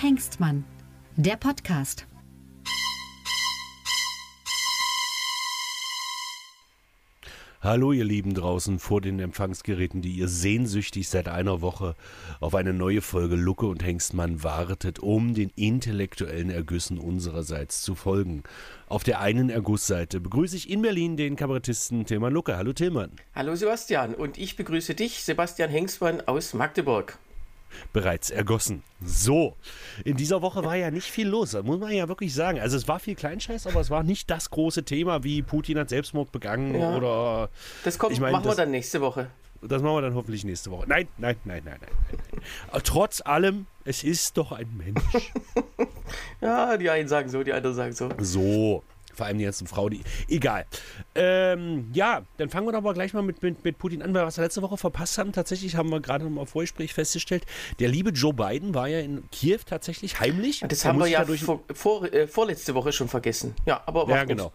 und Hengstmann, der Podcast. Hallo ihr Lieben draußen vor den Empfangsgeräten, die ihr sehnsüchtig seit einer Woche auf eine neue Folge Lucke und Hengstmann wartet, um den intellektuellen Ergüssen unsererseits zu folgen. Auf der einen Ergussseite begrüße ich in Berlin den Kabarettisten Tilman Lucke. Hallo Tilman. Hallo Sebastian und ich begrüße dich, Sebastian Hengstmann aus Magdeburg bereits ergossen. So, in dieser Woche war ja nicht viel los, das muss man ja wirklich sagen. Also es war viel Kleinscheiß, aber es war nicht das große Thema, wie Putin hat Selbstmord begangen ja. oder... Das kommt, ich mein, machen das, wir dann nächste Woche. Das machen wir dann hoffentlich nächste Woche. Nein, nein, nein, nein, nein. nein. Trotz allem, es ist doch ein Mensch. ja, die einen sagen so, die anderen sagen so. So, vor allem die ganzen Frau, die. Egal. Ähm, ja, dann fangen wir doch aber gleich mal mit, mit, mit Putin an, weil was wir letzte Woche verpasst haben. Tatsächlich haben wir gerade noch mal im Vorgespräch festgestellt, der liebe Joe Biden war ja in Kiew tatsächlich heimlich. Das haben wir ja vor, vor, äh, vorletzte Woche schon vergessen. Ja, aber Ja, genau.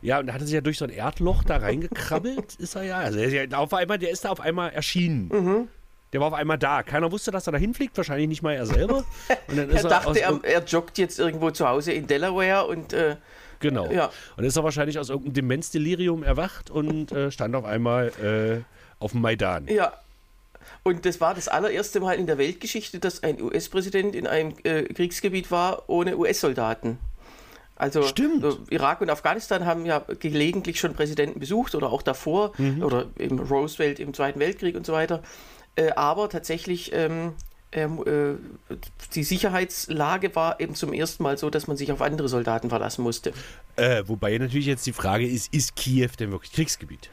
Ja, und da hat er sich ja durch so ein Erdloch da reingekrabbelt, ist er ja. Also er ist ja auf einmal, der ist da auf einmal erschienen. Mhm. Der war auf einmal da. Keiner wusste, dass er da hinfliegt, wahrscheinlich nicht mal er selber. er dachte, er, er, joggt jetzt irgendwo zu Hause in Delaware und äh, Genau. Ja. Und ist er wahrscheinlich aus irgendeinem Demenzdelirium erwacht und äh, stand auf einmal äh, auf dem Maidan. Ja. Und das war das allererste Mal in der Weltgeschichte, dass ein US-Präsident in einem äh, Kriegsgebiet war ohne US-Soldaten. Also Stimmt. Äh, Irak und Afghanistan haben ja gelegentlich schon Präsidenten besucht oder auch davor mhm. oder im Roosevelt im Zweiten Weltkrieg und so weiter. Äh, aber tatsächlich ähm, ähm, äh, die Sicherheitslage war eben zum ersten Mal so, dass man sich auf andere Soldaten verlassen musste. Äh, wobei natürlich jetzt die Frage ist, ist Kiew denn wirklich Kriegsgebiet?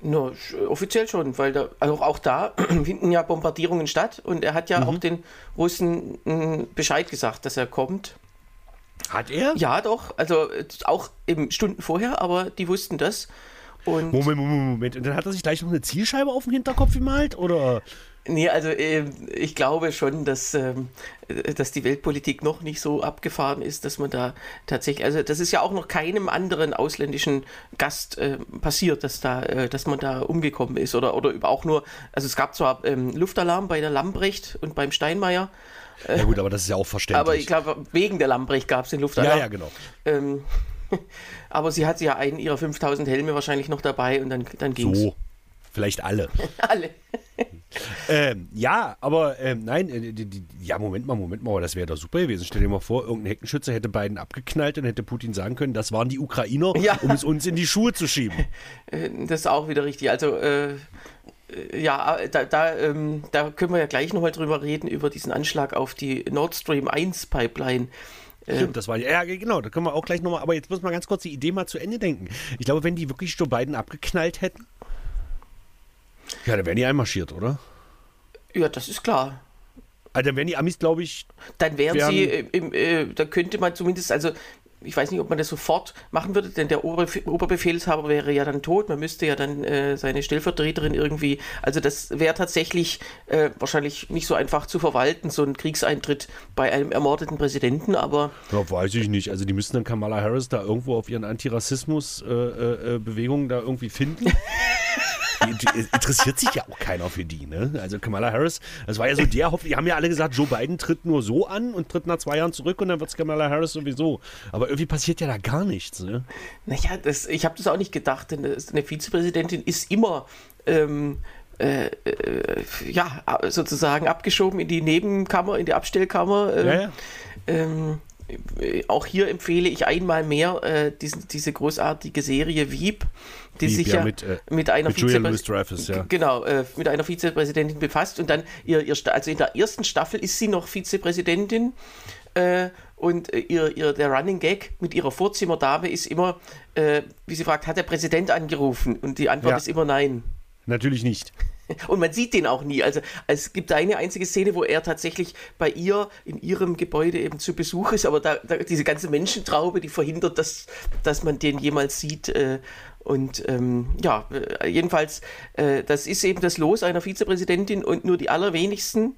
No, offiziell schon, weil da, also auch da finden ja Bombardierungen statt und er hat ja mhm. auch den Russen hm, Bescheid gesagt, dass er kommt. Hat er? Ja, doch. Also auch eben Stunden vorher, aber die wussten das. Und Moment, Moment, Moment. Und dann hat er sich gleich noch eine Zielscheibe auf dem Hinterkopf gemalt? Oder? Nee, also äh, ich glaube schon, dass, äh, dass die Weltpolitik noch nicht so abgefahren ist, dass man da tatsächlich, also das ist ja auch noch keinem anderen ausländischen Gast äh, passiert, dass da, äh, dass man da umgekommen ist oder, oder auch nur, also es gab zwar ähm, Luftalarm bei der Lambrecht und beim Steinmeier. Ja gut, aber das ist ja auch verständlich. Aber ich glaube, wegen der Lambrecht gab es den Luftalarm. Ja, ja, genau. Ähm, aber sie hat ja einen ihrer 5000 Helme wahrscheinlich noch dabei und dann, dann ging es. So, vielleicht alle. alle. ähm, ja, aber ähm, nein, äh, die, die, ja, Moment mal, Moment mal, das wäre doch super gewesen. Stell dir mal vor, irgendein Heckenschütze hätte beiden abgeknallt und hätte Putin sagen können, das waren die Ukrainer, ja. um es uns in die Schuhe zu schieben. Äh, das ist auch wieder richtig. Also, äh, ja, da, da, ähm, da können wir ja gleich nochmal drüber reden, über diesen Anschlag auf die Nord Stream 1 Pipeline. Stimmt, ähm, das war ja genau, da können wir auch gleich nochmal, aber jetzt muss man ganz kurz die Idee mal zu Ende denken. Ich glaube, wenn die wirklich Joe Biden abgeknallt hätten, ja, dann wären die einmarschiert, oder? Ja, das ist klar. Also dann wären die Amis, glaube ich. Dann wären, wären sie, im, äh, da könnte man zumindest, also ich weiß nicht, ob man das sofort machen würde, denn der Ober Oberbefehlshaber wäre ja dann tot. Man müsste ja dann äh, seine Stellvertreterin irgendwie, also das wäre tatsächlich äh, wahrscheinlich nicht so einfach zu verwalten, so ein Kriegseintritt bei einem ermordeten Präsidenten, aber. Ja, weiß ich nicht. Also die müssten dann Kamala Harris da irgendwo auf ihren Antirassismus-Bewegungen äh, äh, da irgendwie finden. interessiert sich ja auch keiner für die, ne? Also Kamala Harris, das war ja so der Hoffnung, die haben ja alle gesagt, Joe Biden tritt nur so an und tritt nach zwei Jahren zurück und dann wird es Kamala Harris sowieso. Aber irgendwie passiert ja da gar nichts, ne? Naja, das, ich habe das auch nicht gedacht, denn eine Vizepräsidentin ist immer ähm, äh, äh, ja, sozusagen abgeschoben in die Nebenkammer, in die Abstellkammer. Äh, ja, ja. Ähm, auch hier empfehle ich einmal mehr äh, diesen, diese großartige Serie Wieb, die sich ja, mit, äh, mit einer mit ja. genau äh, mit einer Vizepräsidentin befasst und dann ihr, ihr also in der ersten Staffel ist sie noch Vizepräsidentin äh, und äh, ihr, ihr der Running Gag mit ihrer Vorzimmerdame ist immer, äh, wie sie fragt, hat der Präsident angerufen und die Antwort ja. ist immer nein. Natürlich nicht. Und man sieht den auch nie. Also es gibt eine einzige Szene, wo er tatsächlich bei ihr in ihrem Gebäude eben zu Besuch ist, aber da, da diese ganze Menschentraube, die verhindert, dass, dass man den jemals sieht. Äh, und ähm, ja, äh, jedenfalls, äh, das ist eben das Los einer Vizepräsidentin und nur die allerwenigsten,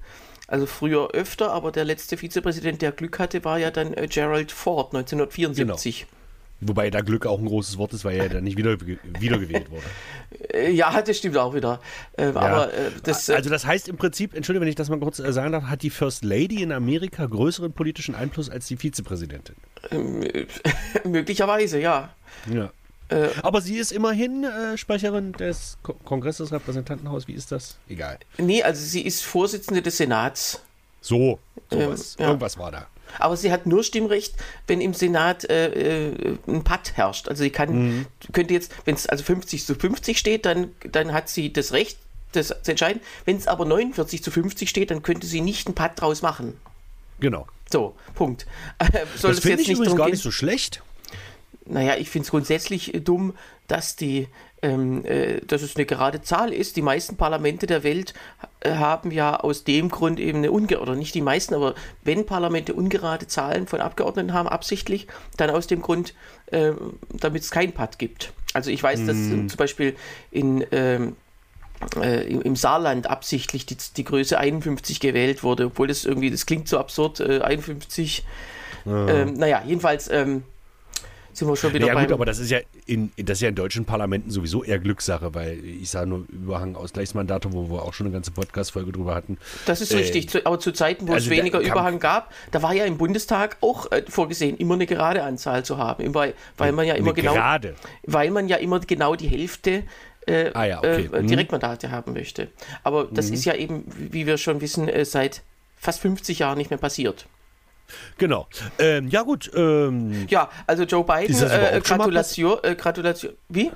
also früher öfter, aber der letzte Vizepräsident, der Glück hatte, war ja dann äh, Gerald Ford 1974. Genau. Wobei da Glück auch ein großes Wort ist, weil er dann nicht wieder, wiedergewählt wurde. Äh, ja, das stimmt auch wieder. Ähm, ja. Aber äh, das, äh, also das heißt im Prinzip, entschuldige, wenn ich das mal kurz sagen darf, hat die First Lady in Amerika größeren politischen Einfluss als die Vizepräsidentin. Ähm, möglicherweise, ja. Ja. Äh, Aber sie ist immerhin äh, Sprecherin des Ko Kongresses Repräsentantenhaus. Wie ist das? Egal. Nee, also sie ist Vorsitzende des Senats. So, sowas. Ähm, ja. irgendwas war da. Aber sie hat nur Stimmrecht, wenn im Senat äh, äh ein Patt herrscht. Also sie kann, mhm. könnte jetzt, wenn es also 50 zu 50 steht, dann, dann hat sie das Recht, das zu entscheiden. Wenn es aber 49 zu 50 steht, dann könnte sie nicht einen Patt draus machen. Genau. So, Punkt. Soll das finde ich übrigens gar nicht so schlecht. Naja, ich finde es grundsätzlich dumm, dass die ähm, äh, dass es eine gerade Zahl ist. Die meisten Parlamente der Welt äh, haben ja aus dem Grund eben eine ungerade, oder nicht die meisten, aber wenn Parlamente ungerade Zahlen von Abgeordneten haben, absichtlich, dann aus dem Grund, äh, damit es kein Pad gibt. Also ich weiß, mm. dass hm. zum Beispiel in ähm, äh, im Saarland absichtlich die, die Größe 51 gewählt wurde, obwohl das irgendwie, das klingt so absurd, äh, 51. Ja. Ähm, naja, jedenfalls ähm, sind wir schon wieder Ja gut, aber das ist ja in, das ist ja in deutschen Parlamenten sowieso eher Glückssache, weil ich sage nur Überhang Ausgleichsmandate, wo wir auch schon eine ganze Podcast-Folge drüber hatten. Das ist äh, richtig, aber zu Zeiten, wo also es weniger Überhang gab, da war ja im Bundestag auch äh, vorgesehen, immer eine gerade Anzahl zu haben, weil, weil man ja immer genau, gerade. weil man ja immer genau die Hälfte äh, ah, ja, okay. äh, mhm. Direktmandate haben möchte. Aber das mhm. ist ja eben, wie wir schon wissen, äh, seit fast 50 Jahren nicht mehr passiert. Genau. Ähm, ja, gut. Ähm, ja, also Joe Biden, äh, Gratulation, äh, Gratulation. Wie?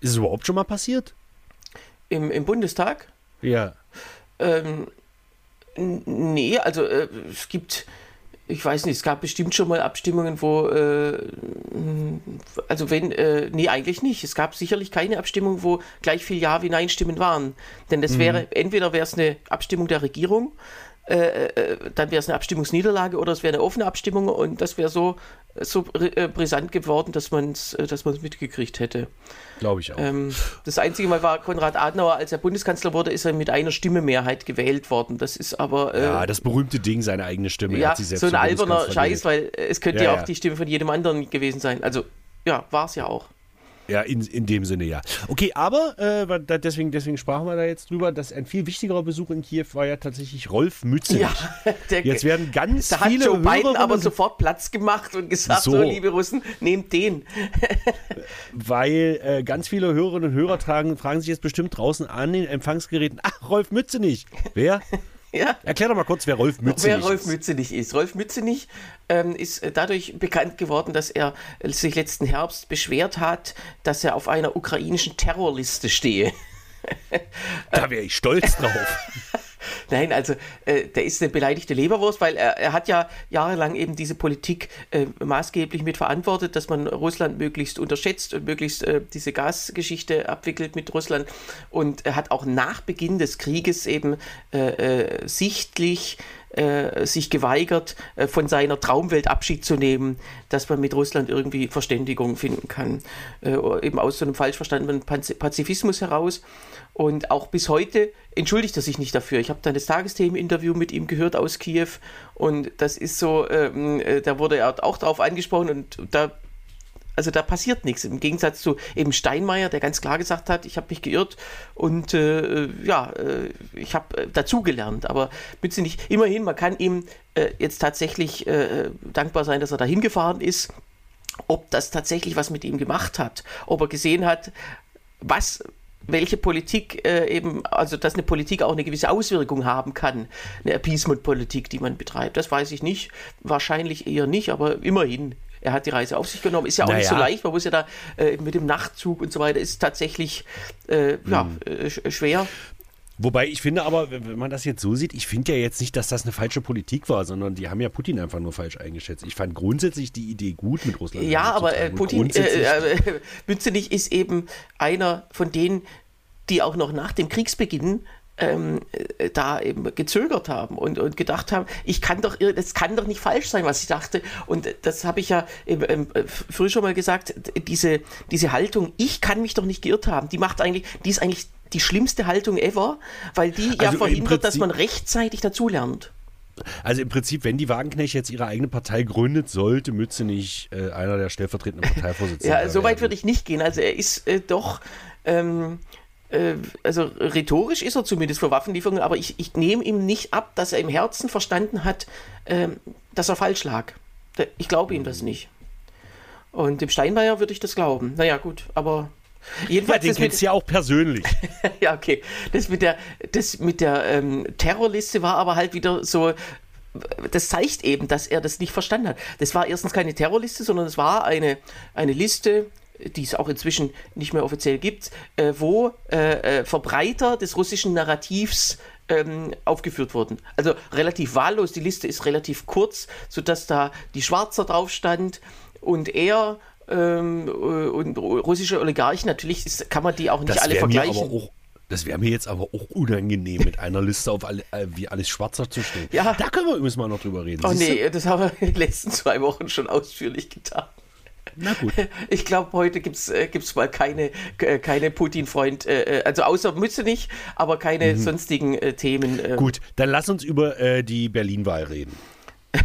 Ist es überhaupt schon mal passiert? Im, im Bundestag? Ja. Ähm, nee, also äh, es gibt, ich weiß nicht, es gab bestimmt schon mal Abstimmungen, wo, äh, also wenn, äh, nee, eigentlich nicht. Es gab sicherlich keine Abstimmung, wo gleich viel Ja wie Nein-Stimmen waren. Denn das mhm. wäre, entweder wäre es eine Abstimmung der Regierung, äh, äh, dann wäre es eine Abstimmungsniederlage oder es wäre eine offene Abstimmung und das wäre so, so äh, brisant geworden, dass man es dass mitgekriegt hätte. Glaube ich auch. Ähm, das einzige Mal war Konrad Adenauer, als er Bundeskanzler wurde, ist er mit einer Stimme Mehrheit gewählt worden. Das ist aber. Äh, ja, das berühmte Ding, seine eigene Stimme. Ja, so ein alberner Scheiß, weil es könnte ja, ja auch die Stimme von jedem anderen gewesen sein. Also, ja, war es ja auch. Ja, in, in dem Sinne ja. Okay, aber äh, deswegen, deswegen sprachen wir da jetzt drüber, dass ein viel wichtigerer Besuch in Kiew war ja tatsächlich Rolf Mützenich. Ja, der, jetzt werden ganz da viele. Da hat Joe Biden aber sofort Platz gemacht und gesagt: so, so liebe Russen, nehmt den. Weil äh, ganz viele Hörerinnen und Hörer tragen, fragen sich jetzt bestimmt draußen an den Empfangsgeräten: Ach, Rolf Mützenich. Wer? Ja. Erklär doch mal kurz, wer Rolf Mützenich ist. Wer Rolf Mützenich ist. Rolf Mützenich ähm, ist äh, dadurch bekannt geworden, dass er sich letzten Herbst beschwert hat, dass er auf einer ukrainischen Terrorliste stehe. da wäre ich stolz drauf. Nein, also äh, der ist eine beleidigte Leberwurst, weil er, er hat ja jahrelang eben diese Politik äh, maßgeblich mitverantwortet, dass man Russland möglichst unterschätzt und möglichst äh, diese Gasgeschichte abwickelt mit Russland. Und er hat auch nach Beginn des Krieges eben äh, äh, sichtlich äh, sich geweigert, äh, von seiner Traumwelt Abschied zu nehmen, dass man mit Russland irgendwie Verständigung finden kann. Äh, eben aus so einem falsch verstandenen Pazifismus heraus. Und auch bis heute entschuldigt er sich nicht dafür. Ich habe dann das Tagesthemen-Interview mit ihm gehört aus Kiew und das ist so, ähm, äh, da wurde er auch drauf angesprochen und da also da passiert nichts. Im Gegensatz zu eben Steinmeier, der ganz klar gesagt hat, ich habe mich geirrt und äh, ja, äh, ich habe äh, dazugelernt. Aber bitte nicht, immerhin, man kann ihm äh, jetzt tatsächlich äh, dankbar sein, dass er da hingefahren ist. Ob das tatsächlich was mit ihm gemacht hat, ob er gesehen hat, was welche Politik äh, eben, also dass eine Politik auch eine gewisse Auswirkung haben kann, eine Appeasement-Politik, die man betreibt. Das weiß ich nicht, wahrscheinlich eher nicht, aber immerhin. Er hat die Reise auf sich genommen. Ist ja auch naja. nicht so leicht. Man muss ja da äh, mit dem Nachtzug und so weiter, ist tatsächlich äh, ja, hm. Äh, schwer. Wobei ich finde aber, wenn man das jetzt so sieht, ich finde ja jetzt nicht, dass das eine falsche Politik war, sondern die haben ja Putin einfach nur falsch eingeschätzt. Ich fand grundsätzlich die Idee gut mit Russland. Ja, aber äh, Putin, äh, äh, Bützenich ist eben einer von denen, die auch noch nach dem Kriegsbeginn ähm, äh, da eben gezögert haben und, und gedacht haben, ich kann doch, das kann doch nicht falsch sein, was ich dachte. Und das habe ich ja ähm, früher schon mal gesagt, diese, diese Haltung, ich kann mich doch nicht geirrt haben, die macht eigentlich, die ist eigentlich die schlimmste Haltung ever, weil die ja also verhindert, dass man rechtzeitig dazulernt. Also im Prinzip, wenn die Wagenknecht jetzt ihre eigene Partei gründet, sollte Mütze nicht äh, einer der stellvertretenden Parteivorsitzenden Ja, so weit würde ich nicht gehen. Also er ist äh, doch, ähm, äh, also rhetorisch ist er zumindest für Waffenlieferungen, aber ich, ich nehme ihm nicht ab, dass er im Herzen verstanden hat, ähm, dass er falsch lag. Ich glaube ihm das nicht. Und dem Steinmeier würde ich das glauben. Naja, gut, aber Jedenfalls ja, den kennst du ja auch persönlich. ja, okay. Das mit der, das mit der ähm, Terrorliste war aber halt wieder so. Das zeigt eben, dass er das nicht verstanden hat. Das war erstens keine Terrorliste, sondern es war eine, eine Liste, die es auch inzwischen nicht mehr offiziell gibt, äh, wo äh, äh Verbreiter des russischen Narrativs ähm, aufgeführt wurden. Also relativ wahllos, die Liste ist relativ kurz, sodass da die Schwarzer drauf stand und er ähm, äh, und russische Oligarchen, natürlich ist, kann man die auch nicht das alle vergleichen. Das wäre mir jetzt aber auch unangenehm, mit einer Liste auf alle, äh, wie alles Schwarzer zu stehen. Ja. Da können wir übrigens mal noch drüber reden. Oh nee, du? das haben wir in den letzten zwei Wochen schon ausführlich getan. Na gut. Ich glaube, heute gibt es äh, mal keine, äh, keine Putin-Freund, äh, äh, also außer Mütze nicht, aber keine mhm. sonstigen äh, Themen. Ähm. Gut, dann lass uns über äh, die Berlin-Wahl reden.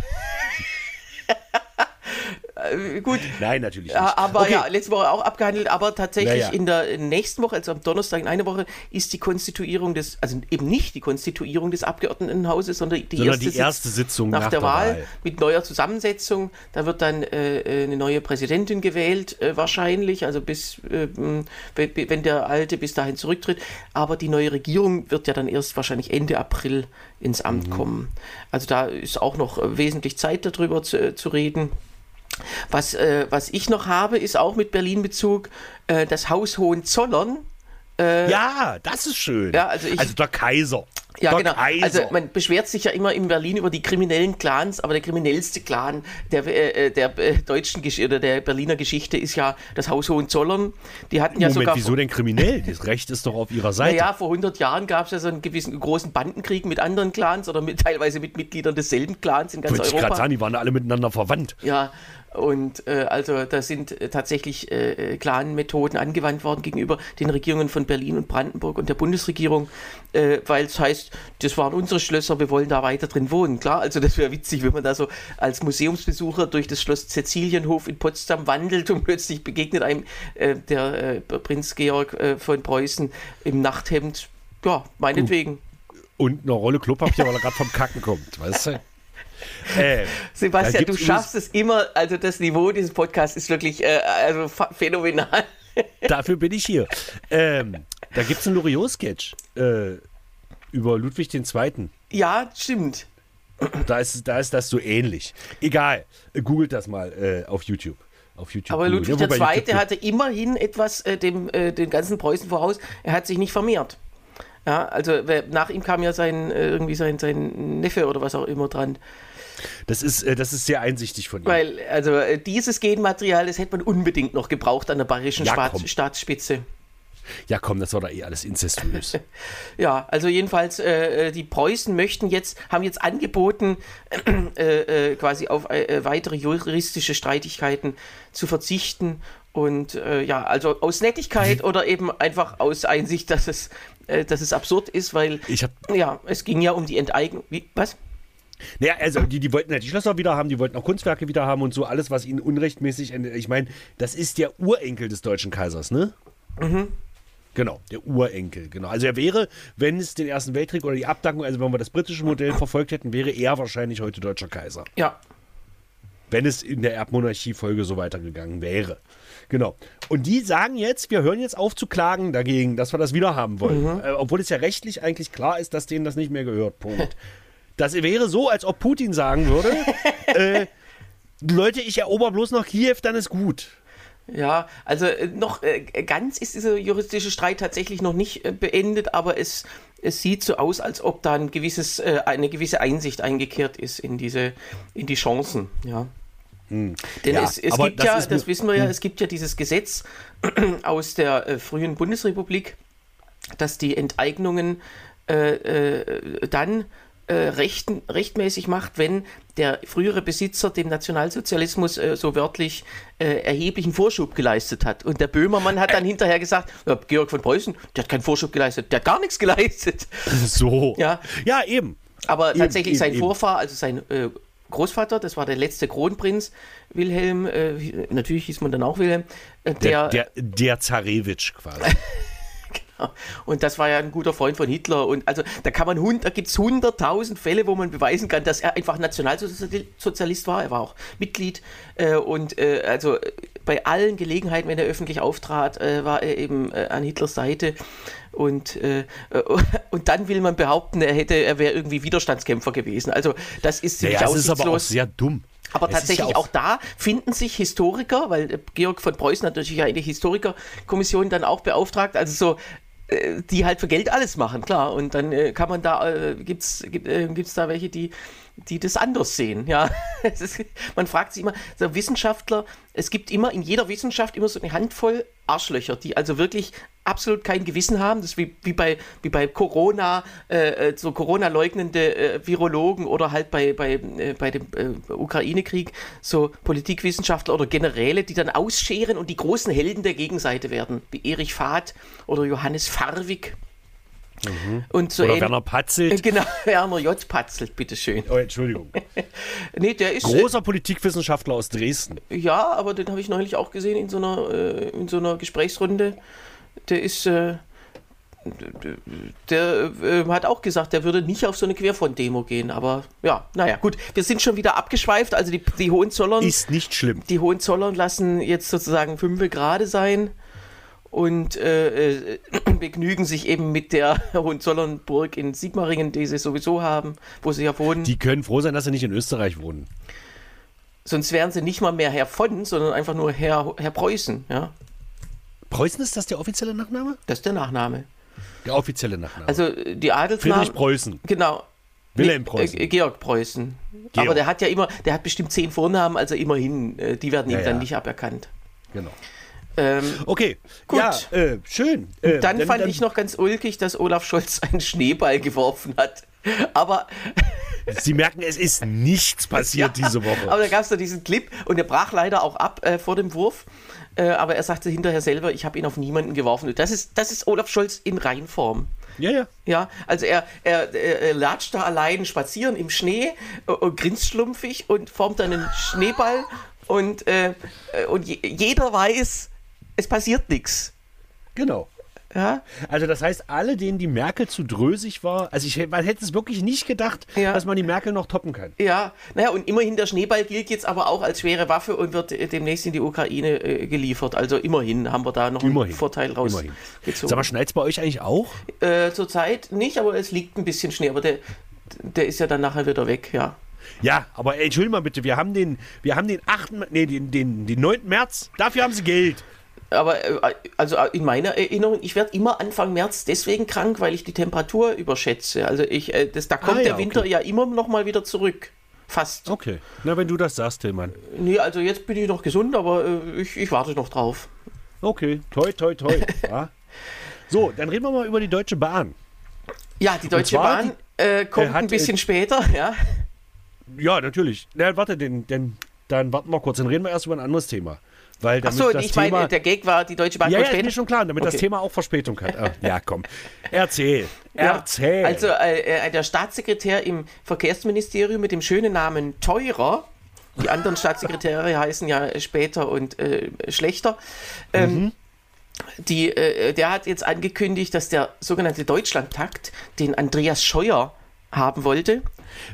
Äh, gut. Nein, natürlich nicht. Aber okay. ja, letzte Woche auch abgehandelt, aber tatsächlich ja, ja. in der nächsten Woche, also am Donnerstag in einer Woche, ist die Konstituierung des, also eben nicht die Konstituierung des Abgeordnetenhauses, sondern die, sondern erste, die erste Sitzung nach, nach der, der Wahl, Wahl, mit neuer Zusammensetzung. Da wird dann äh, äh eine neue Präsidentin gewählt, äh, wahrscheinlich, also bis, äh, wenn der alte bis dahin zurücktritt. Aber die neue Regierung wird ja dann erst wahrscheinlich Ende April ins Amt mhm. kommen. Also da ist auch noch wesentlich Zeit darüber zu, zu reden. Was, äh, was ich noch habe, ist auch mit Berlin-Bezug äh, das Haus Hohenzollern. Äh, ja, das ist schön. Ja, also, ich, also der Kaiser. Ja, der genau. Kaiser. Also man beschwert sich ja immer in Berlin über die kriminellen Clans, aber der kriminellste Clan der, äh, äh der äh, deutschen Gesch oder der Berliner Geschichte ist ja das Haus Hohenzollern. Die hatten ja Moment, sogar. Wieso denn kriminell? Das Recht ist doch auf ihrer Seite. Naja, vor 100 Jahren gab es ja so einen gewissen großen Bandenkrieg mit anderen Clans oder mit, teilweise mit Mitgliedern desselben Clans in ganz Europa. Ich gerade sagen, die waren alle miteinander verwandt. Ja, und äh, also da sind äh, tatsächlich äh, Clan-Methoden angewandt worden gegenüber den Regierungen von Berlin und Brandenburg und der Bundesregierung, äh, weil es heißt, das waren unsere Schlösser, wir wollen da weiter drin wohnen. Klar, also das wäre witzig, wenn man da so als Museumsbesucher durch das Schloss Cäcilienhof in Potsdam wandelt und plötzlich begegnet einem äh, der äh, Prinz Georg äh, von Preußen im Nachthemd. Ja, meinetwegen. Und eine Rolle Klopapier, weil er gerade vom Kacken kommt, weißt du? Äh, Sebastian, du schaffst es immer, also das Niveau dieses Podcasts ist wirklich äh, also phänomenal. Dafür bin ich hier. Ähm, da gibt es einen Loriot-Sketch äh, über Ludwig II. Ja, stimmt. Da ist, da ist das so ähnlich. Egal, googelt das mal äh, auf YouTube. Auf YouTube Aber Ludwig II. Ja, hatte immerhin etwas äh, dem, äh, den ganzen Preußen voraus. Er hat sich nicht vermehrt. Ja, also nach ihm kam ja sein, äh, irgendwie sein, sein Neffe oder was auch immer dran. Das ist, äh, das ist sehr einsichtig von ihm. Weil, also äh, dieses Genmaterial, das hätte man unbedingt noch gebraucht an der bayerischen ja, Staatsspitze. Ja, komm, das war doch eh alles incestuös. ja, also jedenfalls, äh, die Preußen möchten jetzt, haben jetzt angeboten, äh, äh, quasi auf weitere juristische Streitigkeiten zu verzichten. Und ja, also aus Nettigkeit oder eben einfach aus Einsicht, dass es äh, dass es absurd ist, weil ich hab, ja, es ging ja um die Enteignung. Wie, was? Naja, also die, die wollten ja die Schlösser wieder haben, die wollten auch Kunstwerke wieder haben und so alles, was ihnen unrechtmäßig. Ich meine, das ist der Urenkel des deutschen Kaisers, ne? Mhm. Genau, der Urenkel, genau. Also er wäre, wenn es den Ersten Weltkrieg oder die Abdankung, also wenn wir das britische Modell verfolgt hätten, wäre er wahrscheinlich heute deutscher Kaiser. Ja. Wenn es in der Erbmonarchie-Folge so weitergegangen wäre. Genau. Und die sagen jetzt, wir hören jetzt auf zu klagen dagegen, dass wir das wieder haben wollen. Mhm. Äh, obwohl es ja rechtlich eigentlich klar ist, dass denen das nicht mehr gehört. Punkt. Das wäre so, als ob Putin sagen würde, äh, Leute, ich erober bloß noch Kiew, dann ist gut. Ja, also äh, noch äh, ganz ist dieser juristische Streit tatsächlich noch nicht äh, beendet, aber es, es sieht so aus, als ob da ein gewisses, eine gewisse Einsicht eingekehrt ist in diese, in die Chancen, ja. Hm. Denn ja, es, es gibt das ja, das wissen wir ja, hm. es gibt ja dieses Gesetz aus der frühen Bundesrepublik, dass die Enteignungen äh, äh, dann äh, rechten, rechtmäßig macht, wenn der frühere Besitzer dem Nationalsozialismus äh, so wörtlich äh, erheblichen Vorschub geleistet hat. Und der Böhmermann hat dann hinterher gesagt, ja, Georg von Preußen, der hat keinen Vorschub geleistet, der hat gar nichts geleistet. So. Ja, ja eben. Aber Eben, tatsächlich eben, sein eben. Vorfahr, also sein äh, Großvater, das war der letzte Kronprinz, Wilhelm, äh, natürlich hieß man dann auch Wilhelm, äh, Der, der, der, der Zarewitsch quasi. und das war ja ein guter Freund von Hitler. Und also da kann man hund, da gibt es hunderttausend Fälle, wo man beweisen kann, dass er einfach Nationalsozialist war. Er war auch Mitglied äh, und äh, also bei allen Gelegenheiten, wenn er öffentlich auftrat, äh, war er eben äh, an Hitlers Seite. Und, äh, und dann will man behaupten, er hätte, er wäre irgendwie Widerstandskämpfer gewesen. Also das ist ziemlich Naja, es ist aber auch aussichtslos. sehr dumm. Aber Es tatsächlich ja auch, da finden sich Historiker, weil äh, Georg von Preußen hat natürlich eine Historikerkommission dann auch beauftragt, also so die halt für Geld alles machen, klar. Und dann äh, kann man da, äh, gibt's, gibt es äh, gibt's da welche, die, die das anders sehen, ja. Ist, man fragt sich immer, so Wissenschaftler, es gibt immer in jeder Wissenschaft immer so eine Handvoll Arschlöcher, die also wirklich absolut kein Gewissen haben. Das ist wie, wie bei, wie bei Corona, äh, äh, so Corona-leugnende äh, Virologen oder halt bei, bei, äh, bei dem äh, Ukraine-Krieg so Politikwissenschaftler oder Generäle, die dann ausscheren und die großen Helden der Gegenseite werden, wie Erich Fahd oder Johannes Farwig. Und so Oder Werner Patzelt. Äh, Genau, Werner J. Patzelt, bitteschön. Oh, Entschuldigung. Nee, der ist. Großer Politikwissenschaftler aus Dresden. Ja, aber den habe ich neulich auch gesehen in so einer, äh, in so einer Gesprächsrunde. Der ist, äh, der, äh, hat auch gesagt, der würde nicht auf so eine Querfront-Demo gehen. Aber ja, naja, gut. Wir sind schon wieder abgeschweift. Also die, die Hohenzollern, Ist nicht schlimm. die Hohenzollern lassen jetzt sozusagen fünf Grade sein und äh, äh, begnügen sich eben mit der Hohenzollernburg in Sigmaringen, die sie sowieso haben, wo sie ja wohnen. Die können froh sein, dass sie nicht in Österreich wohnen. Sonst wären sie nicht mal mehr Herr von, sondern einfach nur Herr, Herr Preußen. Ja, Preußen ist das der offizielle Nachname? das ist der Nachname. Der offizielle Nachname. Also äh, die Adelsnamen. Friedrich Preußen. Genau. Wilhelm Preußen. Äh, Georg Preußen. Georg. Aber der hat ja immer, der hat bestimmt zehn Vornamen, also immerhin, äh, die werden ihm Ja, dann ja. nicht aberkannt. Genau. Ähm, Okay. Gut. Ja, äh, schön. Äh, dann fand ich noch ganz ulkig, dass Olaf Scholz einen Schneeball geworfen hat. Aber, Sie merken, es ist nichts passiert diese Woche. aber da gab es da diesen Clip und der brach leider auch ab äh, vor dem Wurf. Äh, aber er sagte hinterher selber, ich habe ihn auf niemanden geworfen. Und das ist, das ist Olaf Scholz in Reinform. ja, ja. Ja, also er, er, er, latscht da allein spazieren im Schnee äh, und grinst schlumpfig und formt dann einen Schneeball und, äh, und je, jeder weiß, es passiert nichts. Genau. Ja, Also das heißt, alle, denen die Merkel zu drösig war, also ich, man hätte es wirklich nicht gedacht, Ja. dass man die Merkel noch toppen kann. ja. Naja, und immerhin der Schneeball gilt jetzt aber auch als schwere Waffe und wird äh, demnächst in die Ukraine äh, geliefert. Also immerhin haben wir da noch Immerhin. einen Vorteil Immerhin. Sag rausgezogen. mal, schneit's bei euch eigentlich auch? Äh, Zurzeit nicht, aber es liegt ein bisschen Schnee. Aber der, der ist ja dann nachher wieder weg, ja. Ja, aber ey, entschuldige mal bitte, wir haben den, wir haben den 8., nee, den, den, den 9. März, dafür haben sie Geld. Aber äh, also äh, in meiner Erinnerung, ich werde immer Anfang März deswegen krank, weil ich die Temperatur überschätze. Also ich, äh, das, da kommt Ah, ja, der Winter okay. ja immer noch mal wieder zurück. Fast. Okay. Na, wenn du das sagst, Tillmann. Nee, also jetzt bin ich noch gesund, aber äh, ich, ich warte noch drauf. Okay, toi, toi, toi. ja. So, dann reden wir mal über die Deutsche Bahn. Ja, die Deutsche zwar Bahn äh, kommt äh, hat, ein bisschen später, ja. Ja, natürlich. Na, warte, den, den, dann warten wir kurz, dann reden wir erst über ein anderes Thema. Weil damit Achso, das ich Thema, meine, der Gag war, die Deutsche Bahn Ja, ja, ist mir schon klar, damit das Okay. Thema auch Verspätung hat. Ah, ja, komm. Erzähl. Ja, Erzähl. Also äh, äh, der Staatssekretär im Verkehrsministerium mit dem schönen Namen Teurer, die anderen Staatssekretäre heißen ja später und äh, schlechter, ähm, die, äh, der hat jetzt angekündigt, dass der sogenannte Deutschlandtakt, den Andreas Scheuer haben wollte,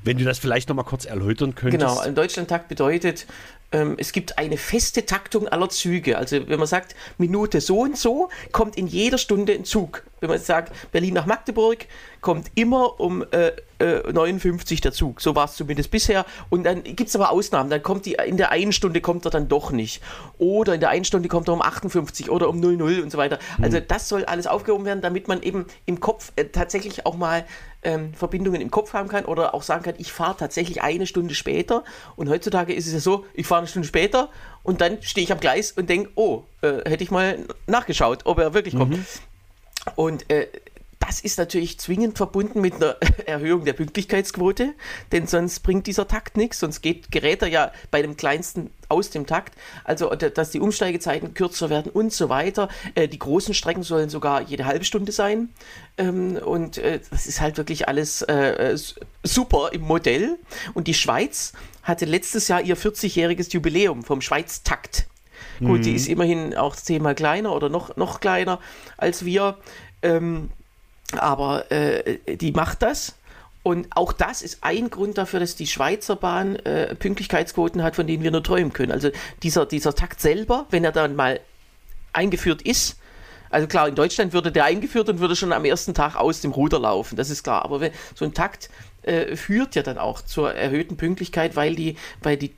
Wenn du das vielleicht noch mal kurz erläutern könntest. Genau, ein Deutschlandtakt bedeutet, ähm, es gibt eine feste Taktung aller Züge. Also wenn man sagt, Minute so und so, kommt in jeder Stunde ein Zug. Wenn man sagt, Berlin nach Magdeburg, kommt immer um äh, äh, 59 der Zug. So war es zumindest bisher. Und dann gibt es aber Ausnahmen. Dann kommt die, in der einen Stunde kommt er dann doch nicht. Oder in der einen Stunde kommt er um 58 oder um 00 und so weiter. Also das soll alles aufgehoben werden, damit man eben im Kopf äh, tatsächlich auch mal ähm, Verbindungen im Kopf haben kann oder auch sagen kann, ich fahre tatsächlich eine Stunde später. Und heutzutage ist es ja so, ich fahre eine Stunde später und dann stehe ich am Gleis und denke, oh, äh, hätte ich mal nachgeschaut, ob er wirklich kommt. Und äh, das ist natürlich zwingend verbunden mit einer Erhöhung der Pünktlichkeitsquote, denn sonst bringt dieser Takt nichts, sonst geht, gerät er ja bei dem kleinsten aus dem Takt. Also, dass die Umsteigezeiten kürzer werden und so weiter. Äh, die großen Strecken sollen sogar jede halbe Stunde sein. Ähm, und äh, das ist halt wirklich alles äh, super im Modell. Und die Schweiz hatte letztes Jahr ihr 40-jähriges Jubiläum vom Schweiz-Takt. Gut, mhm. die ist immerhin auch zehnmal kleiner oder noch, noch kleiner als wir. Ähm, aber äh, die macht das. Und auch das ist ein Grund dafür, dass die Schweizer Bahn äh, Pünktlichkeitsquoten hat, von denen wir nur träumen können. Also dieser, dieser Takt selber, wenn er dann mal eingeführt ist, also klar, in Deutschland würde der eingeführt und würde schon am ersten Tag aus dem Ruder laufen, das ist klar. Aber wenn, so ein Takt äh, führt ja dann auch zur erhöhten Pünktlichkeit, weil die, weil die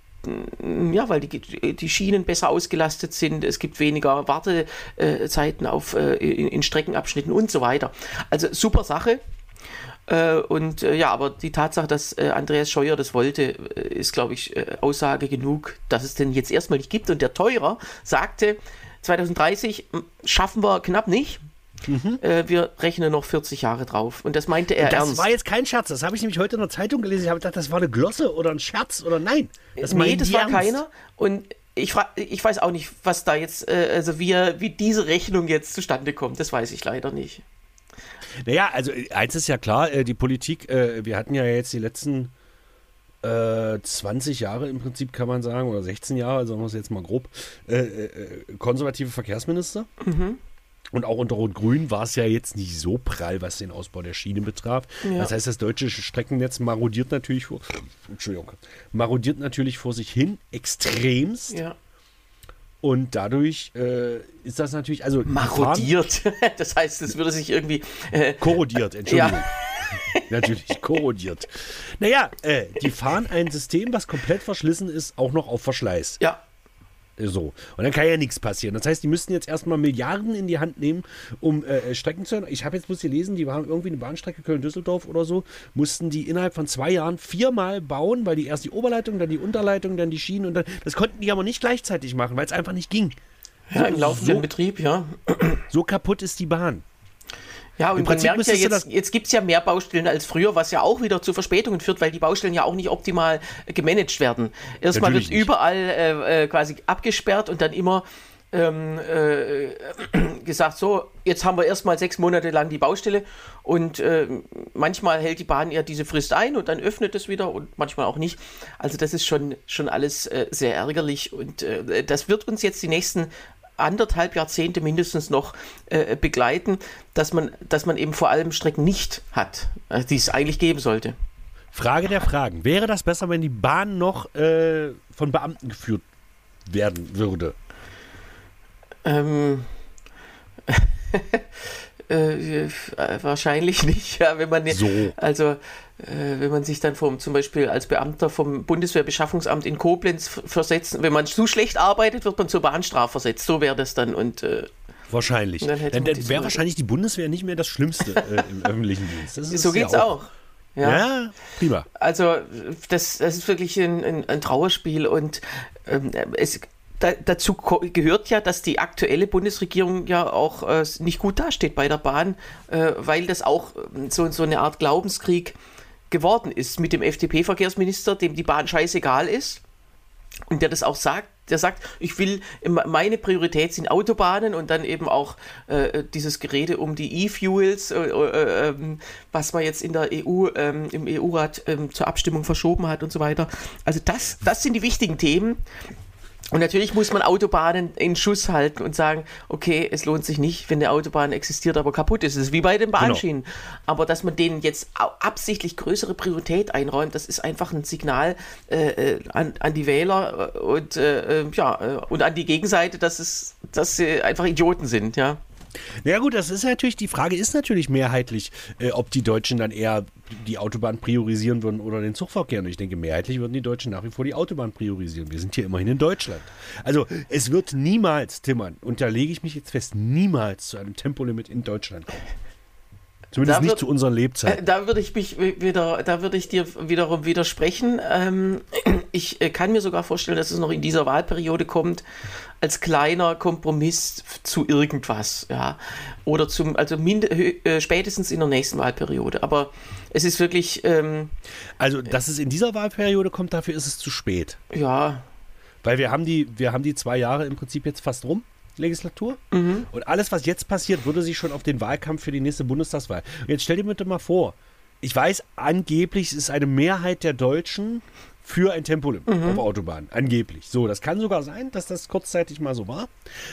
ja, weil die, die Schienen besser ausgelastet sind, es gibt weniger Wartezeiten auf, äh, in, in Streckenabschnitten und so weiter. Also super Sache. Äh, und äh, ja, aber die Tatsache, dass Andreas Scheuer das wollte, ist, glaube ich, Aussage genug, dass es denn jetzt erstmal nicht gibt. Und der Teurer sagte, 2030 schaffen wir knapp nicht. Mhm. Äh, wir rechnen noch 40 Jahre drauf. Und das meinte er das ernst. Das war jetzt kein Scherz. Das habe ich nämlich heute in der Zeitung gelesen. Ich habe gedacht, das war eine Glosse oder ein Scherz oder nein. Das nee, das war ernst. keiner. Und ich, ich weiß auch nicht, was da jetzt, äh, also wie, wie diese Rechnung jetzt zustande kommt. Das weiß ich leider nicht. Naja, also eins ist ja klar, äh, die Politik, äh, wir hatten ja jetzt die letzten 20 Jahre im Prinzip, kann man sagen, oder 16 Jahre, sagen wir es jetzt mal grob, konservative Verkehrsminister. Mhm. Und auch unter Rot-Grün war es ja jetzt nicht so prall, was den Ausbau der Schiene betraf. Ja. Das heißt, das deutsche Streckennetz marodiert natürlich vor, Entschuldigung, marodiert natürlich vor sich hin extremst. Ja. Und dadurch äh, ist das natürlich, also. Marodiert. das heißt, es würde sich irgendwie. Äh, korrodiert, Entschuldigung. Ja. natürlich korrodiert. Naja, äh, die fahren ein System, was komplett verschlissen ist, auch noch auf Verschleiß. Ja. So. Und dann kann ja nichts passieren. Das heißt, die müssten jetzt erstmal Milliarden in die Hand nehmen, um äh, äh Strecken zu. Ich habe jetzt bloß gelesen, die waren irgendwie eine Bahnstrecke Köln-Düsseldorf oder so, mussten die innerhalb von zwei Jahren viermal bauen, weil die erst die Oberleitung, dann die Unterleitung, dann die Schienen und dann. Das konnten die aber nicht gleichzeitig machen, weil es einfach nicht ging. Ja, im laufenden so, Betrieb, ja. So kaputt ist die Bahn. Ja, und man merkt ja, jetzt, jetzt gibt es ja mehr Baustellen als früher, was ja auch wieder zu Verspätungen führt, weil die Baustellen ja auch nicht optimal äh, gemanagt werden. Erstmal wird überall äh, äh, quasi abgesperrt und dann immer ähm, äh, gesagt, so, jetzt haben wir erstmal sechs Monate lang die Baustelle und äh, manchmal hält die Bahn ja diese Frist ein und dann öffnet es wieder und manchmal auch nicht. Also das ist schon, schon alles äh, sehr ärgerlich und äh, das wird uns jetzt die nächsten anderthalb Jahrzehnte mindestens noch äh, begleiten, dass man, dass man eben vor allem Strecken nicht hat, äh, die es eigentlich geben sollte. Frage der Fragen. Wäre das besser, wenn die Bahn noch äh, von Beamten geführt werden würde? Ähm. Äh, wahrscheinlich nicht, ja, wenn man so. also äh, wenn man sich dann vom zum Beispiel als Beamter vom Bundeswehrbeschaffungsamt in Koblenz versetzt, wenn man zu schlecht arbeitet, wird man zur Bahnstrafe versetzt. So wäre das dann und äh, Wahrscheinlich. Dann, dann, dann wäre wahrscheinlich die Bundeswehr nicht mehr das Schlimmste äh, im öffentlichen Dienst. so geht es auch. auch. Ja. ja, prima. Also das, das ist wirklich ein, ein, ein Trauerspiel und ähm, es da, dazu gehört ja, dass die aktuelle Bundesregierung ja auch äh, nicht gut dasteht bei der Bahn, äh, weil das auch ähm, so, so eine Art Glaubenskrieg geworden ist mit dem FDP-Verkehrsminister, dem die Bahn scheißegal ist und der das auch sagt. Der sagt, ich will, meine Priorität sind Autobahnen und dann eben auch äh, dieses Gerede um die E-Fuels, äh, äh, ähm, was man jetzt in der EU, ähm, im EU-Rat zur Abstimmung verschoben hat und so weiter. Also das, das sind die wichtigen Themen. Und natürlich muss man Autobahnen in Schuss halten und sagen, okay, es lohnt sich nicht, wenn eine Autobahn existiert, aber kaputt ist. Es ist wie bei den genau. Bahnschienen. Genau. Aber dass man denen jetzt absichtlich größere Priorität einräumt, das ist einfach ein Signal äh, äh an, an, die Wähler äh, und, äh, äh, ja, und an die Gegenseite, dass, es, dass sie einfach Idioten sind, ja. Na ja, gut, das ist natürlich, die Frage ist natürlich mehrheitlich, äh, ob die Deutschen dann eher die Autobahn priorisieren würden oder den Zugverkehr. Und ich denke, mehrheitlich würden die Deutschen nach wie vor die Autobahn priorisieren. Wir sind hier immerhin in Deutschland. Also es wird niemals, Timmern, und da lege ich mich jetzt fest, niemals zu einem Tempolimit in Deutschland kommen. Zumindest Da nicht zu unseren Lebzeiten. Äh, Da würde ich mich wieder, da würde ich dir wiederum widersprechen. Ähm, ich äh, kann mir sogar vorstellen, dass es noch in dieser Wahlperiode kommt, als kleiner Kompromiss zu irgendwas, ja. Oder zum, also mind, äh, spätestens in der nächsten Wahlperiode. Aber es ist wirklich, ähm, Also, dass es in dieser Wahlperiode kommt, dafür ist es zu spät. ja, Weil wir haben die, wir haben die zwei Jahre im Prinzip jetzt fast rum, Legislatur. Mhm. Und alles, was jetzt passiert, würde sich schon auf den Wahlkampf für die nächste Bundestagswahl. Und jetzt stell dir bitte mal vor, ich weiß, angeblich ist eine Mehrheit der Deutschen für ein Tempolimit Mhm. auf Autobahnen. Angeblich. So, das kann sogar sein, dass das kurzzeitig mal so war.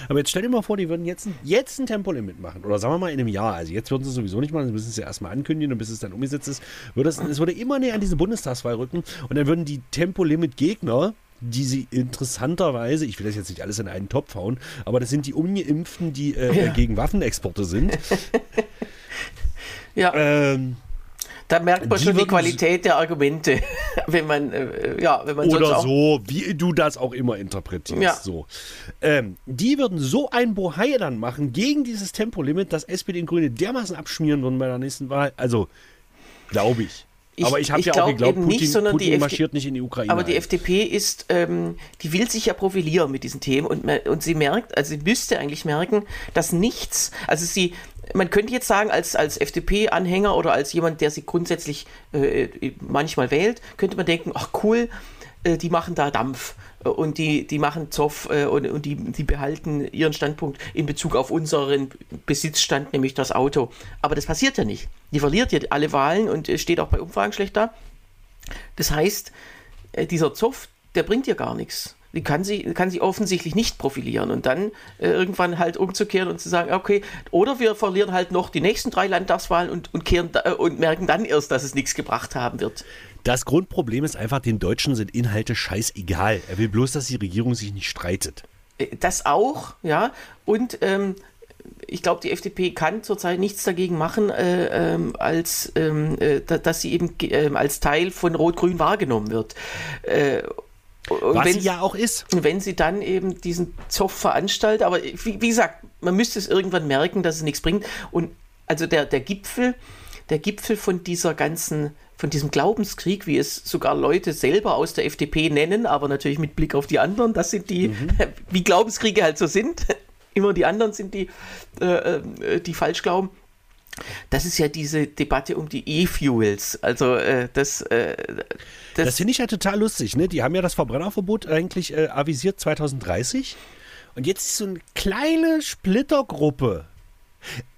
Aber jetzt stell dir mal vor, die würden jetzt ein, jetzt ein Tempolimit machen. Oder sagen wir mal in einem Jahr. Also jetzt würden sie es sowieso nicht machen, sie müssen es ja erstmal ankündigen und bis es dann umgesetzt ist, würde es, es würde immer näher an diese Bundestagswahl rücken und dann würden die Tempolimit-Gegner die sie interessanterweise, ich will das jetzt nicht alles in einen Topf hauen, aber das sind die Ungeimpften, die äh, Ja. äh, gegen Waffenexporte sind. ja. ähm, Da merkt man die schon die Qualität der Argumente, wenn man, äh, ja, wenn man oder so, wie du das auch immer interpretierst. Ja. So. Ähm, die würden so ein Bohai dann machen gegen dieses Tempolimit, dass SPD und Grüne dermaßen abschmieren würden bei der nächsten Wahl. Also, glaube ich. Ich- Aber ich habe ja auch glaub geglaubt, eben nicht, Putin, sondern die Putin FD marschiert nicht in die Ukraine. Aber die ein. FDP ist, ähm, die will sich ja profilieren mit diesen Themen und, und sie merkt, also sie müsste eigentlich merken, dass nichts, also sie, man könnte jetzt sagen, als, als FDP-Anhänger oder als jemand, der sie grundsätzlich äh, manchmal wählt, könnte man denken, ach cool, äh, die machen da Dampf äh, und die, die machen Zoff äh, und, und die, die behalten ihren Standpunkt in Bezug auf unseren Besitzstand, nämlich das Auto. Aber das passiert ja nicht. Die verliert ja alle Wahlen und äh, steht auch bei Umfragen schlecht da. Das heißt, äh, dieser Zoff, der bringt ihr gar nichts. Die kann sie, kann sie offensichtlich nicht profilieren und dann äh, irgendwann halt umzukehren und zu sagen, okay, oder wir verlieren halt noch die nächsten drei Landtagswahlen und, und, kehren da, äh, und merken dann erst, dass es nichts gebracht haben wird. Das Grundproblem ist einfach, den Deutschen sind Inhalte scheißegal. Er will bloß, dass die Regierung sich nicht streitet. Äh, Das auch, ja. Und ähm, ich glaube, die FDP kann zurzeit nichts dagegen machen, äh, ähm, als ähm, äh, da, dass sie eben ähm, als Teil von Rot-Grün wahrgenommen wird. Und Was wenn- sie ja auch ist. wenn sie dann eben diesen Zoff veranstaltet, aber wie, wie gesagt, man müsste es irgendwann merken, dass es nichts bringt. Und also der, der Gipfel, der Gipfel von dieser ganzen, von diesem Glaubenskrieg, wie es sogar Leute selber aus der FDP nennen, aber natürlich mit Blick auf die anderen, das sind die, wie Glaubenskriege halt so sind. Immer die anderen sind die, äh, äh, die falsch glauben. Das ist ja diese Debatte um die E-Fuels. Also äh, das, äh, das, Das finde ich ja total lustig. Ne? Die haben ja das Verbrennerverbot eigentlich äh, avisiert 2030. Und jetzt ist so eine kleine Splittergruppe.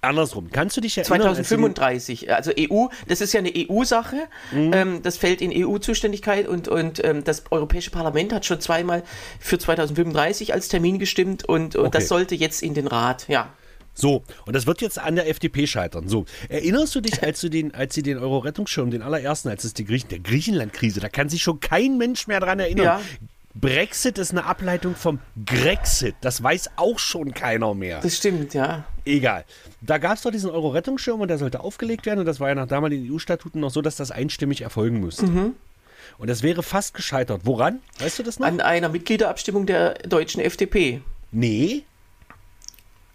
Andersrum, kannst du dich erinnern? als sie den- 2035, also EU, das ist ja eine EU-Sache, Mhm. ähm, das fällt in EU-Zuständigkeit und, und ähm, das Europäische Parlament hat schon zweimal für 2035 als Termin gestimmt und, und Okay. das sollte jetzt in den Rat, ja. So, und das wird jetzt an der FDP scheitern. So, erinnerst du dich, als du den, als sie den Euro-Rettungsschirm, den allerersten, als es die Griechen, der Griechenland-Krise, da kann sich schon kein Mensch mehr dran erinnern. Ja. Brexit ist eine Ableitung vom Grexit. Das weiß auch schon keiner mehr. Das stimmt, ja. Egal. Da gab es doch diesen Euro-Rettungsschirm und der sollte aufgelegt werden. Und das war ja nach damaligen EU-Statuten noch so, dass das einstimmig erfolgen müsste. Mhm. Und das wäre fast gescheitert. Woran? Weißt du das noch? An einer Mitgliederabstimmung der deutschen FDP. nee.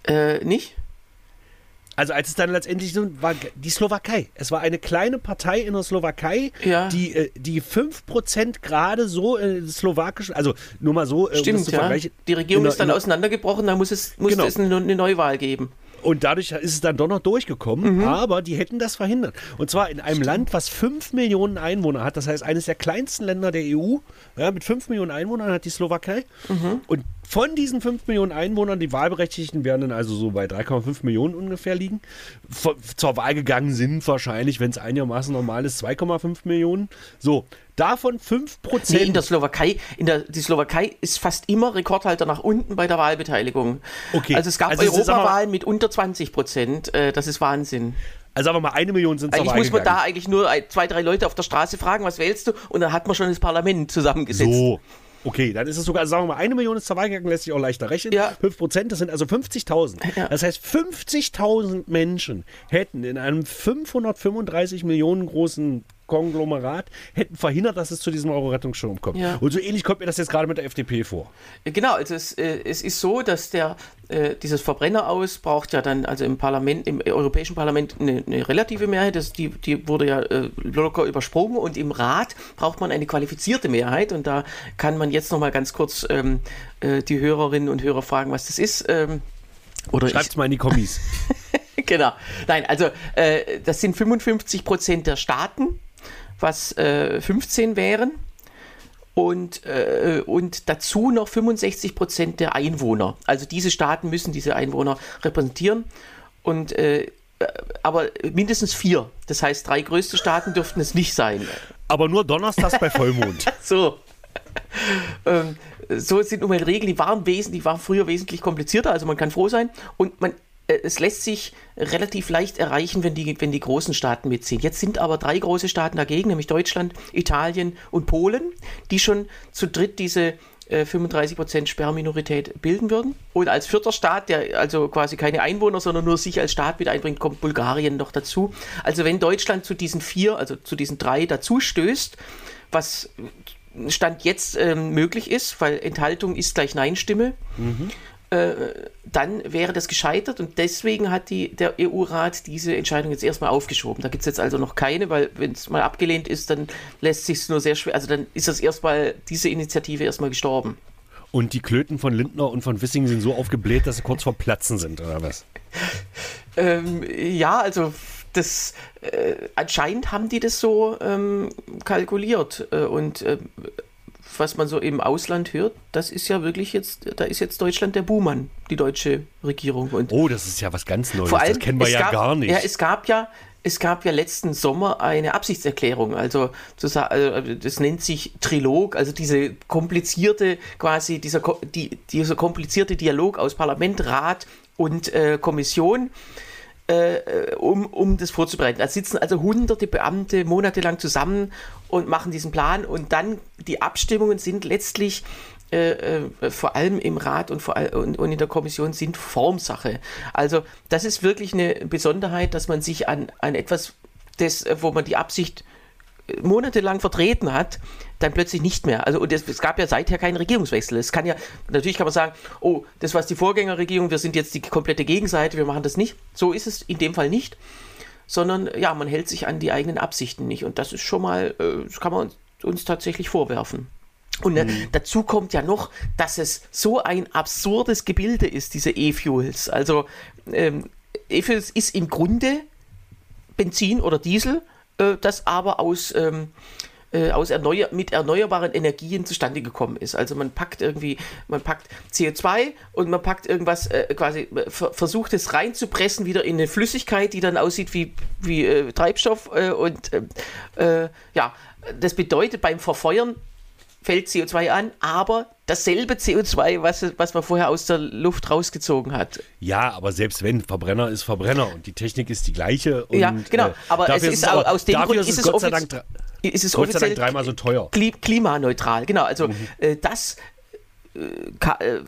Äh, nicht? Also als es dann letztendlich so war, die Slowakei. Es war eine kleine Partei in der Slowakei, Ja. die, äh, die 5% gerade so äh, slowakischen, also nur mal so, äh, Stimmt, zu ja. vergleichen. Die Regierung in der- ist dann in der- auseinandergebrochen, da muss es, musste Genau. es eine, eine Neuwahl geben. Und dadurch ist es dann doch noch durchgekommen, Mhm. aber die hätten das verhindert. Und zwar in einem Land, was 5 Millionen Einwohner hat, das heißt eines der kleinsten Länder der EU, ja, mit 5 Millionen Einwohnern hat die Slowakei. Mhm. Und von diesen 5 Millionen Einwohnern, die Wahlberechtigten werden dann also so bei 3,5 Millionen ungefähr liegen. Vor- Zur Wahl gegangen sind wahrscheinlich, wenn es einigermaßen normal ist, 2,5 Millionen. So, davon 5 Nee, Prozent. in der Slowakei, in der, die Slowakei ist fast immer Rekordhalter nach unten bei der Wahlbeteiligung. Okay. Also es gab Also Europawahlen mit unter 20 Prozent. Äh, das ist Wahnsinn. also sagen wir mal, eine Million sind Eigentlich muss man da eigentlich nur zwei, drei Leute auf der Straße fragen, was wählst du? Und dann hat man schon das Parlament zusammengesetzt. So. Okay, dann ist es sogar, sagen wir mal, eine Million ist zur Wahl gegangen, lässt sich auch leichter rechnen. Ja. 5 Prozent, das sind also 50.000. Ja. Das heißt, 50.000 Menschen hätten in einem 535 Millionen großen Konglomerat hätten verhindert, dass es zu diesem Euro-Rettungsschirm kommt. Ja. Und so ähnlich kommt mir das jetzt gerade mit der FDP vor. Genau, also es, äh, es ist so, dass der, äh, dieses Verbrenner aus braucht ja dann, also im Parlament, im Europäischen Parlament eine, eine relative Mehrheit, das, die, die wurde ja äh, locker übersprungen und im Rat braucht man eine qualifizierte Mehrheit und da kann man jetzt nochmal ganz kurz ähm, äh, die Hörerinnen und Hörer fragen, was das ist. Ähm, oder Schreibt's mal in die Kommis. genau. Nein, also äh, das sind 55 Prozent der Staaten, was äh, 15 wären. Und, äh, und dazu noch 65 Prozent der Einwohner. Also diese Staaten müssen diese Einwohner repräsentieren. Und äh, aber mindestens vier. Das heißt, drei größte Staaten dürften es nicht sein. Aber nur donnerstags bei Vollmond. So. ähm, so sind nun mal Regeln, die waren, wesen, die waren früher wesentlich komplizierter, also man kann froh sein. Und man, äh, es lässt sich relativ leicht erreichen, wenn die, wenn die großen Staaten mitziehen. Jetzt sind aber drei große Staaten dagegen, nämlich Deutschland, Italien und Polen, die schon zu dritt diese äh, 35% Sperrminorität bilden würden. Und als vierter Staat, der also quasi keine Einwohner, sondern nur sich als Staat mit einbringt, kommt Bulgarien noch dazu. Also wenn Deutschland zu diesen vier, also zu diesen drei dazu stößt, was Stand jetzt ähm, möglich ist, weil Enthaltung ist gleich Nein-Stimme, äh, dann wäre das gescheitert und deswegen hat die, der EU-Rat diese Entscheidung jetzt erstmal aufgeschoben. Da gibt es jetzt also noch keine, weil wenn es mal abgelehnt ist, dann lässt sich es nur sehr schwer, also dann ist das erstmal, diese Initiative erstmal gestorben. Und die Klöten von Lindner und von Wissing sind so aufgebläht, dass sie kurz vor Platzen sind, oder was? Ähm, ja, also das äh, anscheinend haben die das so ähm, kalkuliert äh, und äh, was man so im Ausland hört, das ist ja wirklich jetzt, da ist jetzt Deutschland der Buhmann, die deutsche Regierung. Und Oh, das ist ja was ganz Neues. vor allem, das kennen wir ja gab, gar nicht. Ja, es gab ja, es gab ja letzten Sommer eine Absichtserklärung, also, sa- also das nennt sich Trilog, also diese komplizierte, quasi dieser, die, dieser komplizierte Dialog aus Parlament, Rat und äh, Kommission äh, um, um das vorzubereiten. Da sitzen also hunderte Beamte monatelang zusammen und machen diesen Plan und dann die Abstimmungen sind letztlich äh, äh, vor allem im Rat und, vor all, und, und in der Kommission sind Formsache. Also das ist wirklich eine Besonderheit, dass man sich an, an etwas, das, wo man die Absicht äh, monatelang vertreten hat, dann plötzlich nicht mehr. Also und es, es gab ja seither keinen Regierungswechsel. Es kann ja, natürlich kann man sagen, oh, das was die Vorgängerregierung, wir sind jetzt die komplette Gegenseite, wir machen das nicht. So ist es in dem Fall nicht, sondern ja, man hält sich an die eigenen Absichten nicht. Und das ist schon mal, äh, das kann man uns, uns tatsächlich vorwerfen. Und äh, dazu kommt ja noch, dass es so ein absurdes Gebilde ist, diese E-Fuels. Also ähm, E-Fuels ist im Grunde Benzin oder Diesel, äh, das aber aus, ähm, äh, aus erneuer mit erneuerbaren Energien zustande gekommen ist. Also man packt irgendwie, man packt CO2 und man packt irgendwas, äh, quasi äh, ver versucht es reinzupressen wieder in eine Flüssigkeit, die dann aussieht wie, wie äh, Treibstoff. Und ähm, äh, ja, das bedeutet beim Verfeuern fällt CO2 an, aber dasselbe CO2, was, was man vorher aus der Luft rausgezogen hat. Ja, aber selbst wenn, Verbrenner ist Verbrenner und die Technik ist die gleiche. Und, Ja, genau. äh, Aber dafür es ist au- aus dem Grund ist es ist es Gott sei Dank dreimal so teuer. Kli klimaneutral. Genau, also äh, das äh, äh,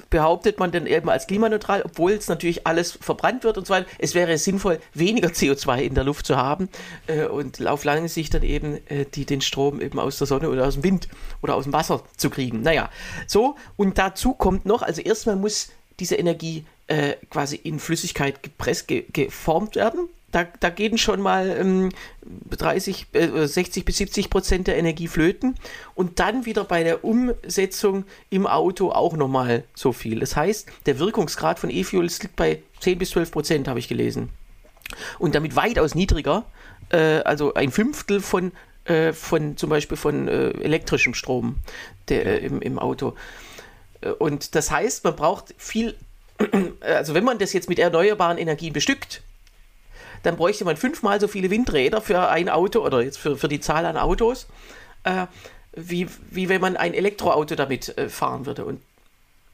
behauptet man dann eben als klimaneutral, obwohl es natürlich alles verbrannt wird und so weiter. Es wäre sinnvoll, weniger CO2 in der Luft zu haben äh, und auf lange Sicht dann eben äh, die, den Strom eben aus der Sonne oder aus dem Wind oder aus dem Wasser zu kriegen. Naja, so und dazu kommt noch, also erstmal muss diese Energie äh, quasi in Flüssigkeit gepresst, ge geformt werden. Da, da gehen schon mal ähm, 30, äh, 60 bis 70 Prozent der Energie flöten und dann wieder bei der Umsetzung im Auto auch nochmal so viel. Das heißt, der Wirkungsgrad von E-Fuels liegt bei 10 bis 12 Prozent, habe ich gelesen. Und damit weitaus niedriger, äh, also ein Fünftel von, äh, von zum Beispiel von äh, elektrischem Strom der, äh, im, im Auto. Äh, Und das heißt, man braucht viel, also wenn man das jetzt mit erneuerbaren Energien bestückt, dann bräuchte man fünfmal so viele Windräder für ein Auto oder jetzt für, für die Zahl an Autos, äh, wie, wie wenn man ein Elektroauto damit äh, fahren würde. Und,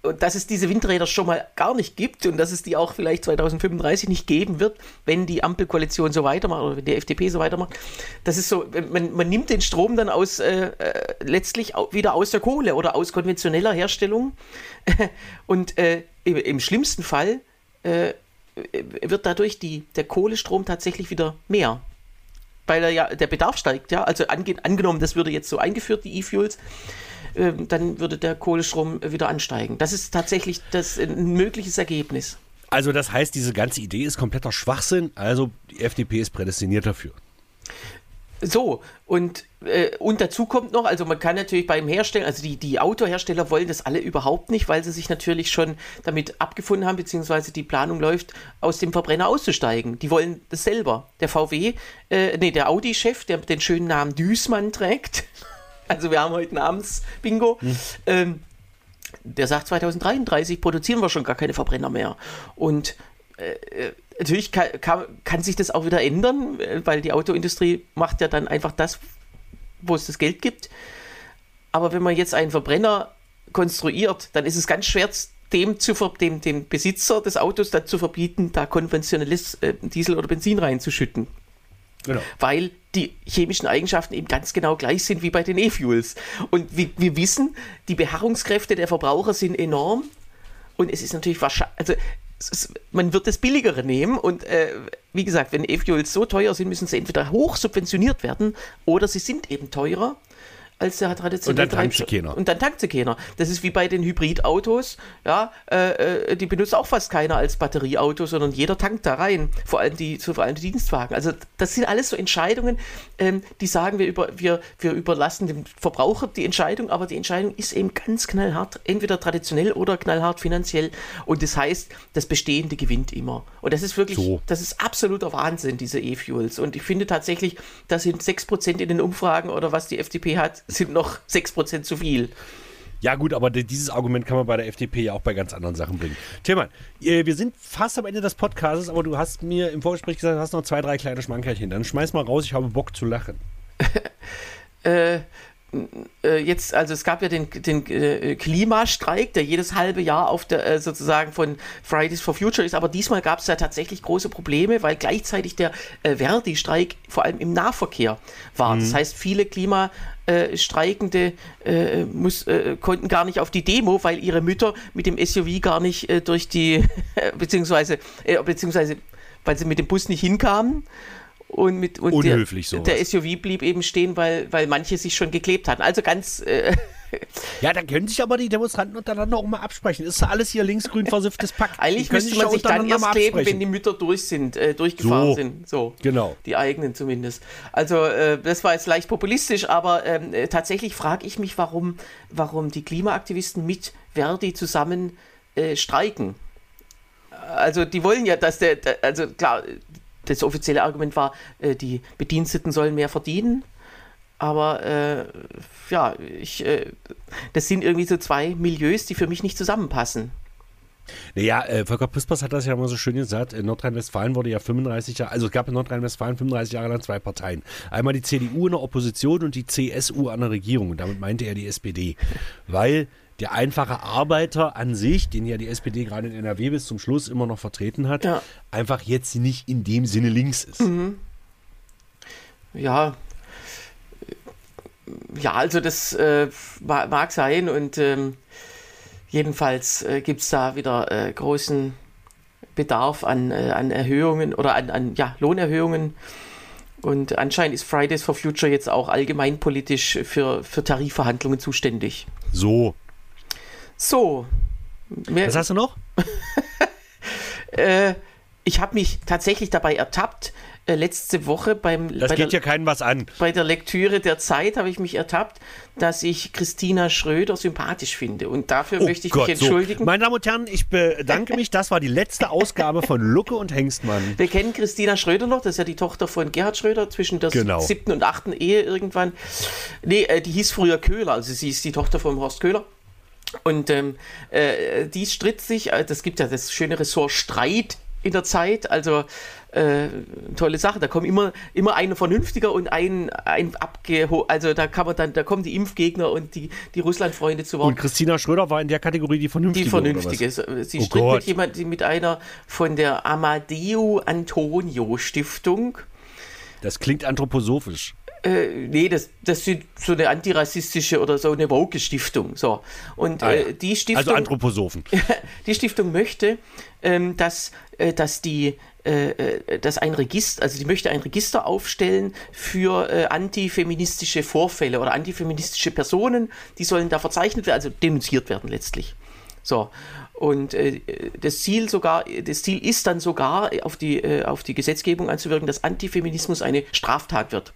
und dass es diese Windräder schon mal gar nicht gibt und dass es die auch vielleicht 2035 nicht geben wird, wenn die Ampelkoalition so weitermacht oder wenn die FDP so weitermacht. Das ist so, man, man nimmt den Strom dann aus äh, äh, letztlich wieder aus der Kohle oder aus konventioneller Herstellung. und äh, im, im schlimmsten Fall äh, wird dadurch die, der Kohlestrom tatsächlich wieder mehr. weil er ja, der Bedarf steigt, ja. Also ange, angenommen, das würde jetzt so eingeführt, die E-Fuels, äh, dann würde der Kohlestrom wieder ansteigen. Das ist tatsächlich das ein mögliches Ergebnis. Also das heißt, diese ganze Idee ist kompletter Schwachsinn, also die FDP ist prädestiniert dafür. So, und, äh, und dazu kommt noch, also man kann natürlich beim Herstellen, also die, die Autohersteller wollen das alle überhaupt nicht, weil sie sich natürlich schon damit abgefunden haben, beziehungsweise die Planung läuft, aus dem Verbrenner auszusteigen. Die wollen das selber. Der VW, äh, nee, der Audi-Chef, der den schönen Namen Düßmann trägt, also wir haben heute Namensbingo, hm. ähm, der sagt, 2033 produzieren wir schon gar keine Verbrenner mehr. Und äh, äh natürlich kann, kann, kann, sich das auch wieder ändern, weil die Autoindustrie macht ja dann einfach das, wo es das Geld gibt. Aber wenn man jetzt einen Verbrenner konstruiert, dann ist es ganz schwer, dem, zu, dem, dem Besitzer des Autos dann zu verbieten, da konventionelles äh, Diesel oder Benzin reinzuschütten. Genau. Weil die chemischen Eigenschaften eben ganz genau gleich sind wie bei den E-Fuels. Und wir, wir wissen, die Beharrungskräfte der Verbraucher sind enorm. Und es ist natürlich wahrscheinlich, also man wird das Billigere nehmen und äh, wie gesagt, wenn E-Fuels so teuer sind, müssen sie entweder hoch subventioniert werden oder sie sind eben teurer als der traditionelle Und dann tankt sie keiner. Und dann tankt sie keiner. Das ist wie bei den Hybridautos, ja, äh, äh, die benutzt auch fast keiner als Batterieauto, sondern jeder tankt da rein, vor allem die, vor allem die Dienstwagen. Also das sind alles so Entscheidungen, ähm, die sagen wir über, wir, wir überlassen dem Verbraucher die Entscheidung, aber die Entscheidung ist eben ganz knallhart, entweder traditionell oder knallhart finanziell. Und das heißt, das Bestehende gewinnt immer. Und das ist wirklich, so. das ist absoluter Wahnsinn, diese E-Fuels. Und ich finde tatsächlich, das sind 6% in den Umfragen oder was die FDP hat, sind noch 6% zu viel. Ja, gut, aber dieses Argument kann man bei der FDP ja auch bei ganz anderen Sachen bringen. Tillmann, äh, wir sind fast am Ende des Podcasts, aber du hast mir im Vorgespräch gesagt, du hast noch zwei, drei kleine Schmankerchen. Dann schmeiß mal raus, ich habe Bock zu lachen. äh, äh, jetzt, also es gab ja den, den äh, Klimastreik, der jedes halbe Jahr auf der äh, sozusagen von Fridays for Future ist, aber diesmal gab es ja tatsächlich große Probleme, weil gleichzeitig der äh, Verdi-Streik vor allem im Nahverkehr war. Mhm. Das heißt, viele Klimastreikende äh, muss, äh, konnten gar nicht auf die Demo, weil ihre Mütter mit dem SUV gar nicht äh, durch die, beziehungsweise, äh, beziehungsweise weil sie mit dem Bus nicht hinkamen und, mit, und Unhöflich der, der, SUV blieb eben stehen, weil, weil manche sich schon geklebt hatten. Also ganz. Äh, ja, da können sich aber die Demonstranten untereinander auch mal absprechen. Ist alles hier linksgrün versifftes Pack. Eigentlich müsste man sich dann erst kleben, wenn die Mütter durch sind, äh, durchgefahren so, sind. So. Genau. Die eigenen zumindest. Also, äh, das war jetzt leicht populistisch, aber ähm, äh, tatsächlich frage ich mich, warum, warum die Klimaaktivisten mit Verdi zusammen äh, streiken. Also, die wollen ja, dass der, also klar, das offizielle Argument war, äh, die Bediensteten sollen mehr verdienen. Aber äh, ja, ich, äh, das sind irgendwie so zwei Milieus, die für mich nicht zusammenpassen. Naja, äh, Volker Pispers hat das ja immer so schön gesagt. In Nordrhein-Westfalen wurde ja 35 Jahre, also es gab in Nordrhein-Westfalen 35 Jahre lang zwei Parteien. Einmal die CDU in der Opposition und die CSU an der Regierung. Und damit meinte er die SPD. Weil der einfache Arbeiter an sich, den ja die SPD gerade in NRW bis zum Schluss immer noch vertreten hat, ja. einfach jetzt nicht in dem Sinne links ist. Mhm. Ja, ja, also das äh, mag sein und ähm, jedenfalls äh, gibt es da wieder äh, großen Bedarf an, äh, an Erhöhungen oder an, an ja, Lohnerhöhungen. Und anscheinend ist Fridays for Future jetzt auch allgemeinpolitisch für, für Tarifverhandlungen zuständig. So, so. Mehr, Was hast du noch? äh, ich habe mich tatsächlich dabei ertappt, äh, letzte Woche beim. Das bei geht der, ja keinen was an. Bei der Lektüre der Zeit habe ich mich ertappt, dass ich Christina Schröder sympathisch finde. Und dafür oh möchte ich Gott, mich entschuldigen. So. Meine Damen und Herren, ich bedanke mich. Das war die letzte Ausgabe von Lucke und Hengstmann. Wir kennen Christina Schröder noch. Das ist ja die Tochter von Gerhard Schröder zwischen der genau. siebten und achten Ehe irgendwann. Nee, äh, die hieß früher Köhler. Also sie ist die Tochter von Horst Köhler. Und ähm, äh, dies stritt sich, äh, das gibt ja das schöne Ressort Streit in der Zeit, also äh, tolle Sache. Da kommen immer, immer ein vernünftiger und ein, ein abgeho also da kann man dann, da kommen die Impfgegner und die, die Russlandfreunde zu Wort. Und Christina Schröder war in der Kategorie die Vernünftige. Die Vernünftige. Sie oh stritt Gott. mit jemand, mit einer von der Amadeo Antonio Stiftung. Das klingt anthroposophisch. Äh, nee, das, das ist so eine antirassistische oder so eine Woke-Stiftung. So. Und ah, ja. äh, die Stiftung. Also Anthroposophen. die Stiftung möchte, ähm, dass, äh, dass die äh, äh, dass ein Register, also die möchte ein Register aufstellen für äh, antifeministische Vorfälle oder antifeministische Personen, die sollen da verzeichnet werden, also denunziert werden letztlich. So. Und äh, das Ziel sogar, das Ziel ist dann sogar auf die, äh, auf die Gesetzgebung anzuwirken, dass Antifeminismus eine Straftat wird.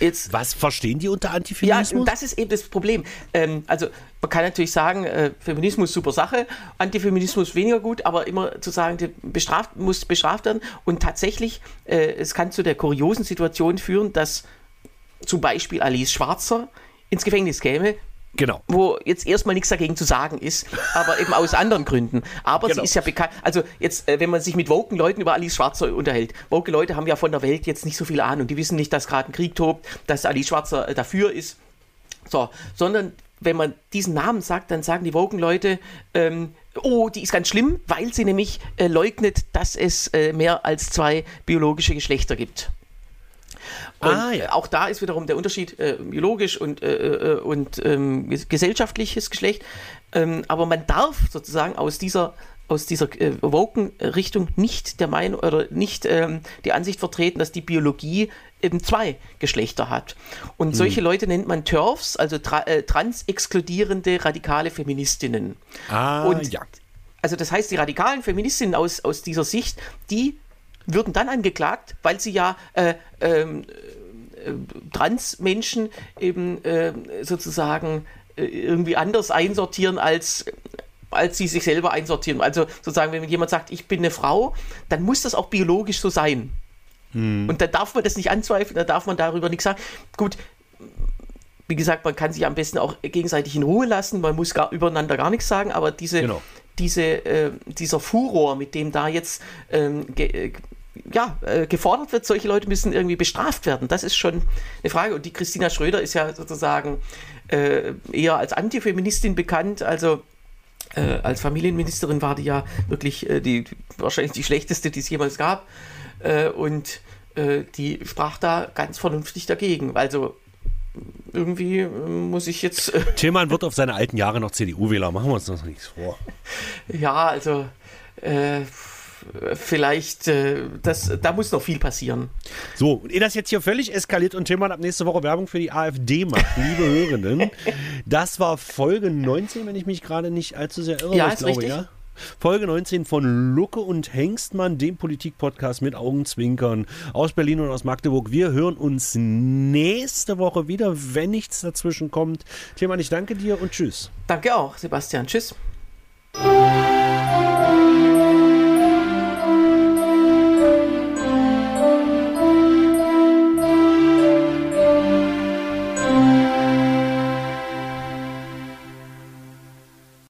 Jetzt, Was verstehen die unter Antifeminismus? Ja, das ist eben das Problem. Ähm, also man kann natürlich sagen, äh, Feminismus super Sache, Antifeminismus weniger gut, aber immer zu sagen, bestraft, muss bestraft werden. Und tatsächlich, äh, es kann zu der kuriosen Situation führen, dass zum Beispiel Alice Schwarzer ins Gefängnis käme, Genau. Wo jetzt erstmal nichts dagegen zu sagen ist, aber eben aus anderen Gründen. Aber genau. sie ist ja bekannt. Also jetzt, äh, wenn man sich mit woken Leuten über Alice Schwarzer unterhält, woke Leute haben ja von der Welt jetzt nicht so viel Ahnung. Die wissen nicht, dass gerade ein Krieg tobt, dass Alice Schwarzer äh, dafür ist. So, sondern wenn man diesen Namen sagt, dann sagen die woken Leute, ähm, oh, die ist ganz schlimm, weil sie nämlich äh, leugnet, dass es äh, mehr als zwei biologische Geschlechter gibt. Und ah, ja. auch da ist wiederum der Unterschied äh, biologisch und, äh, äh, und ähm, gesellschaftliches Geschlecht. Ähm, aber man darf sozusagen aus dieser aus dieser äh, Woken-Richtung nicht der Meinung oder nicht ähm, die Ansicht vertreten, dass die Biologie eben zwei Geschlechter hat. Und hm. solche Leute nennt man TERFs, also tra äh, trans-exkludierende radikale Feministinnen. Ah, und ja. Also das heißt, die radikalen Feministinnen aus, aus dieser Sicht, die würden dann angeklagt, weil sie ja äh, ähm, äh, Transmenschen eben äh, sozusagen äh, irgendwie anders einsortieren als als sie sich selber einsortieren. Also sozusagen, wenn jemand sagt, ich bin eine Frau, dann muss das auch biologisch so sein. Hm. Und da darf man das nicht anzweifeln, da darf man darüber nichts sagen. Gut, wie gesagt, man kann sich am besten auch gegenseitig in Ruhe lassen, man muss gar, übereinander gar nichts sagen, aber diese, genau. diese, äh, dieser Furor, mit dem da jetzt ähm, ge, ja, äh, gefordert wird, solche Leute müssen irgendwie bestraft werden. Das ist schon eine Frage. Und die Christina Schröder ist ja sozusagen äh, eher als Antifeministin bekannt. Also äh, als Familienministerin war die ja wirklich äh, die, wahrscheinlich die schlechteste, die es jemals gab. Äh, und äh, die sprach da ganz vernünftig dagegen. Also irgendwie muss ich jetzt. Tillmann wird auf seine alten Jahre noch CDU-Wähler, machen wir uns das nichts vor. Ja, also vielleicht, äh, das, da muss noch viel passieren. So, und ihr das jetzt hier völlig eskaliert und Tillmann ab nächste Woche Werbung für die AfD macht, liebe Hörenden, das war Folge 19, wenn ich mich gerade nicht allzu sehr irre. Ja, ist glaube, richtig. Ja. Folge 19 von Lucke und Hengstmann, dem Politik-Podcast mit Augenzwinkern aus Berlin und aus Magdeburg. Wir hören uns nächste Woche wieder, wenn nichts dazwischen kommt. Tillmann, ich danke dir und tschüss. Danke auch, Sebastian. Tschüss.